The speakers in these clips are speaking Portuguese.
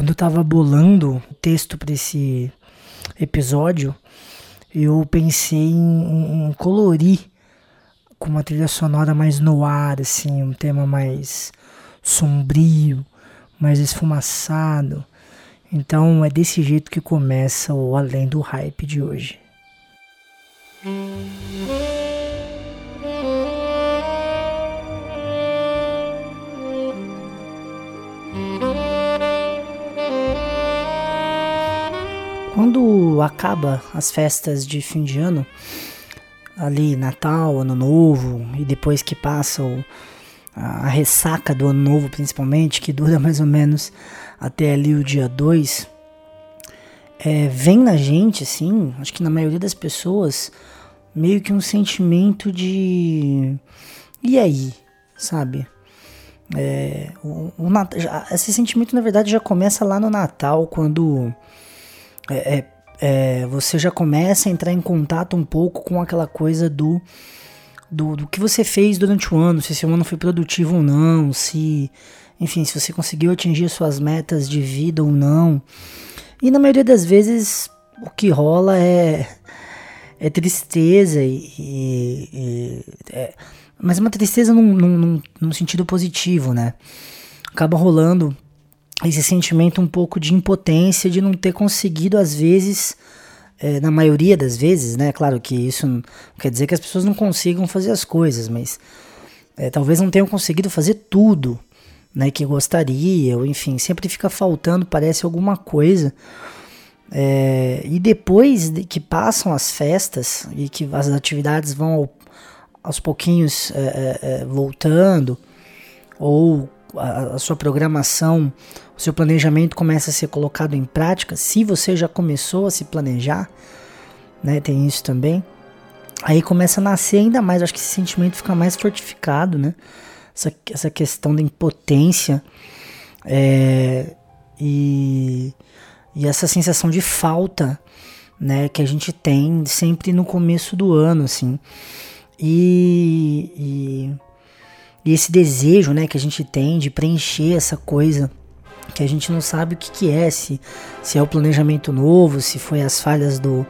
quando eu tava bolando o texto para esse episódio, eu pensei em, em, colorir com uma trilha sonora mais no ar, assim, um tema mais sombrio, mais esfumaçado. Então é desse jeito que começa o Além do Hype de hoje. Quando acaba as festas de fim de ano, ali Natal, Ano Novo, e depois que passa o, a, ressaca do Ano Novo principalmente, que dura mais ou menos até ali o dia 2, é, vem na gente, assim, acho que na maioria das pessoas, meio que um sentimento de. E aí? Sabe? É, o, o, esse sentimento, na verdade, já começa lá no Natal, quando é, é, é, você já começa a entrar em contato um pouco com aquela coisa do, do, do que você fez durante o ano, se seu ano foi produtivo ou não, se, enfim, se você conseguiu atingir suas metas de vida ou não. E na maioria das vezes o que rola é, é tristeza e, e, e é, mas é uma tristeza num, num, num sentido positivo, né? Acaba rolando esse sentimento um pouco de impotência de não ter conseguido, às vezes, é, na maioria das vezes, né? Claro que isso não quer dizer que as pessoas não consigam fazer as coisas, mas é, talvez não tenham conseguido fazer tudo né, que gostaria, ou enfim, sempre fica faltando, parece alguma coisa. É, e depois de que passam as festas e que as atividades vão ao, aos pouquinhos é, é, voltando, ou a, sua programação o seu planejamento começa a ser colocado em prática, se você já começou a se planejar, né, tem isso também, aí começa a nascer ainda mais, acho que esse sentimento fica mais fortificado, né, essa, essa questão da impotência é, e, e essa sensação de falta, né, que a gente tem sempre no começo do ano, assim, e, e, e esse desejo, né, que a gente tem de preencher essa coisa que a gente não sabe o que, que é, se, se é o planejamento novo, se foi as falhas do,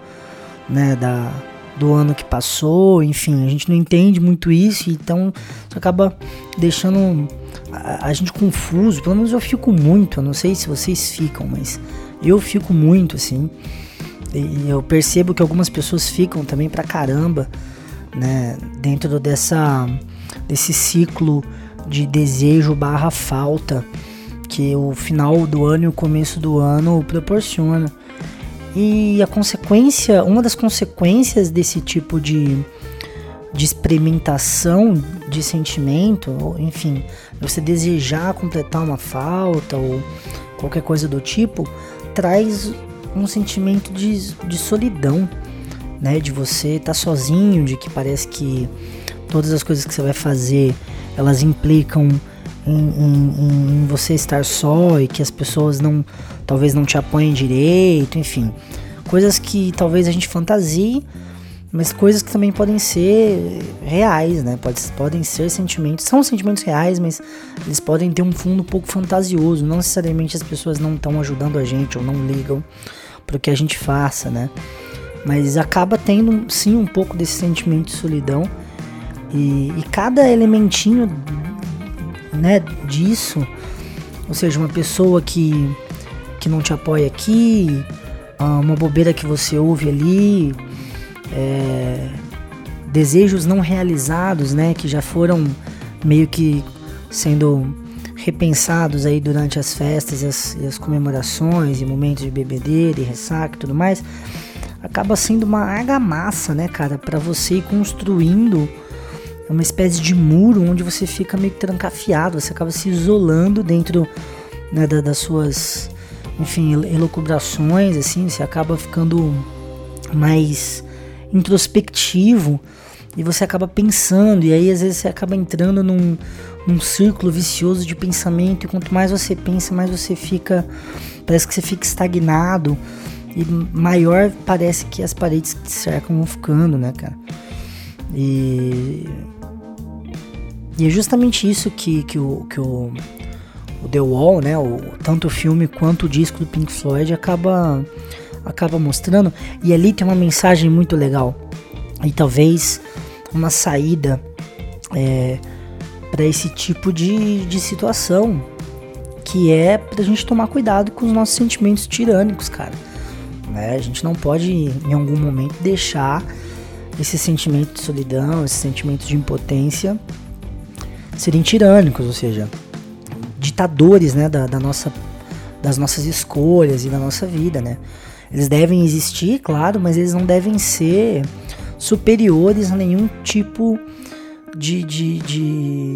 né, da, do ano que passou, enfim, a gente não entende muito isso, então isso acaba deixando a, a, gente confuso, pelo menos eu fico muito, eu não sei se vocês ficam, mas eu fico muito assim, e eu percebo que algumas pessoas ficam também pra caramba, né, dentro dessa, desse ciclo de desejo barra falta, que o final do ano e o começo do ano proporciona. E a consequência, uma das consequências desse tipo de, de experimentação de sentimento, enfim, você desejar completar uma falta ou qualquer coisa do tipo, traz um sentimento de, de solidão, né? De você estar tá sozinho, de que parece que todas as coisas que você vai fazer elas implicam em, em, em, você estar só e que as pessoas não talvez não te apoiem direito, enfim. Coisas que talvez a gente fantasie, mas coisas que também podem ser reais, né? Pode, podem ser sentimentos, são sentimentos reais, mas eles podem ter um fundo um pouco fantasioso. Não necessariamente as pessoas não estão ajudando a gente ou não ligam para o que a gente faça, né? Mas acaba tendo sim um pouco desse sentimento de solidão. E, e cada elementinho né, disso, ou seja, uma pessoa que, que não te apoia aqui, ah, uma bobeira que você ouve ali, é, desejos não realizados, né, que já foram meio que sendo repensados aí durante as festas e as, e as comemorações e momentos de bebedeira e ressaca e tudo mais, acaba sendo uma argamassa, né, cara, para você ir construindo é uma espécie de muro onde você fica meio trancafiado, você acaba se isolando dentro né, da, das suas, enfim, elucubrações, assim, você acaba ficando mais introspectivo e você acaba pensando, e aí às vezes você acaba entrando num, num círculo vicioso de pensamento, e quanto mais você pensa, mais você fica, parece que você fica estagnado, e maior parece que as paredes que te cercam vão ficando, né, cara? E e é justamente isso que, que, o, que o, o The Wall, né? O, tanto o filme quanto o disco do Pink Floyd acaba, acaba mostrando. E ali tem uma mensagem muito legal. E talvez uma saída é, para esse tipo de, de situação. Que é pra gente tomar cuidado com os nossos sentimentos tirânicos, cara. Né? A gente não pode, em algum momento, deixar esse sentimento de solidão, esse sentimento de impotência serem tirânicos, ou seja, ditadores né, da, da nossa, das nossas escolhas e da nossa vida. Né? Eles devem existir, claro, mas eles não devem ser superiores a nenhum tipo de, de, de,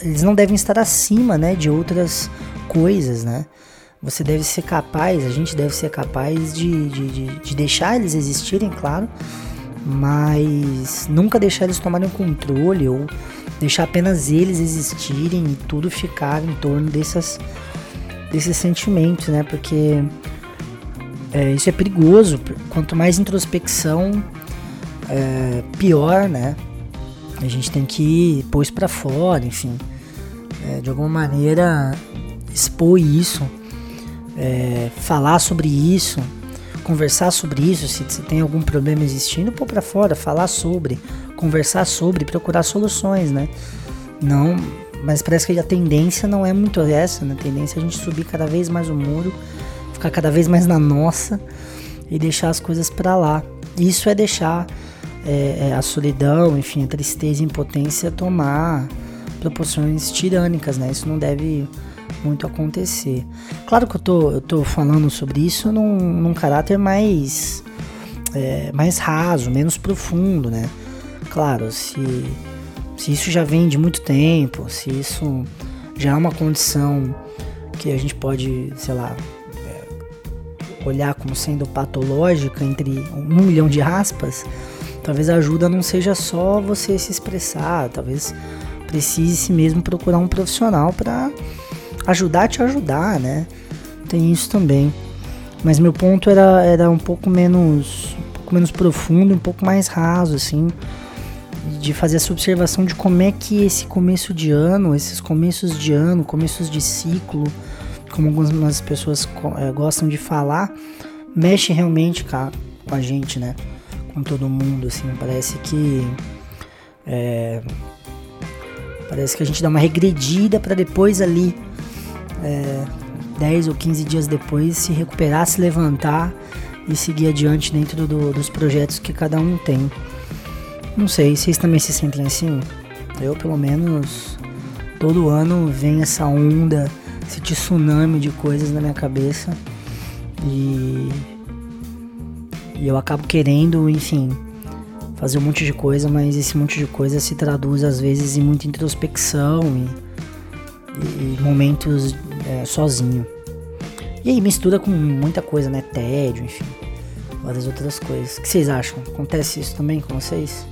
eles não devem estar acima né, de outras coisas, né? Você deve ser capaz, a gente deve ser capaz de, de, de, de deixar eles existirem, claro, mas nunca deixar eles tomarem controle ou deixar apenas eles existirem e tudo ficar em torno dessas, desses sentimentos, né? Porque é, isso é perigoso. Quanto mais introspecção, é, pior, né? A gente tem que pôr pra fora, enfim. É, de alguma maneira expor isso, é, falar sobre isso, conversar sobre isso, se, se tem algum problema existindo, pôr pra fora, falar sobre, conversar sobre, procurar soluções, né? Não, mas parece que a tendência não é muito essa, né? A tendência é a gente subir cada vez mais o muro, ficar cada vez mais na nossa e deixar as coisas para lá. Isso é deixar é, é, a solidão, enfim, a tristeza e a impotência tomar proporções tirânicas, né? Isso não deve muito acontecer. Claro que eu tô, eu tô falando sobre isso num, num caráter mais, é, mais raso, menos profundo, né? Claro, se, se isso já vem de muito tempo, se isso já é uma condição que a gente pode, sei lá, é, olhar como sendo patológica entre um milhão de aspas, talvez a ajuda não seja só você se expressar, talvez precise mesmo procurar um profissional para ajudar a te ajudar, né? Tem isso também. Mas meu ponto era, era um pouco menos um pouco menos profundo, um pouco mais raso assim de fazer essa observação de como é que esse começo de ano, esses começos de ano, começos de ciclo, como algumas pessoas é, gostam de falar, mexe realmente com a, gente, né? Com todo mundo, assim, parece que é, parece que a gente dá uma regredida para depois ali é, 10 ou 15 dias depois se recuperar, se levantar e seguir adiante dentro do, dos projetos que cada um tem. Não sei, vocês também se sentem assim? Eu, pelo menos, todo ano vem essa onda, esse tsunami de coisas na minha cabeça. E, e eu acabo querendo, enfim, fazer um monte de coisa, mas esse monte de coisa se traduz às vezes em muita introspecção e, e momentos é, sozinho. E aí mistura com muita coisa, né? Tédio, enfim várias outras coisas. O que vocês acham? Acontece isso também com vocês?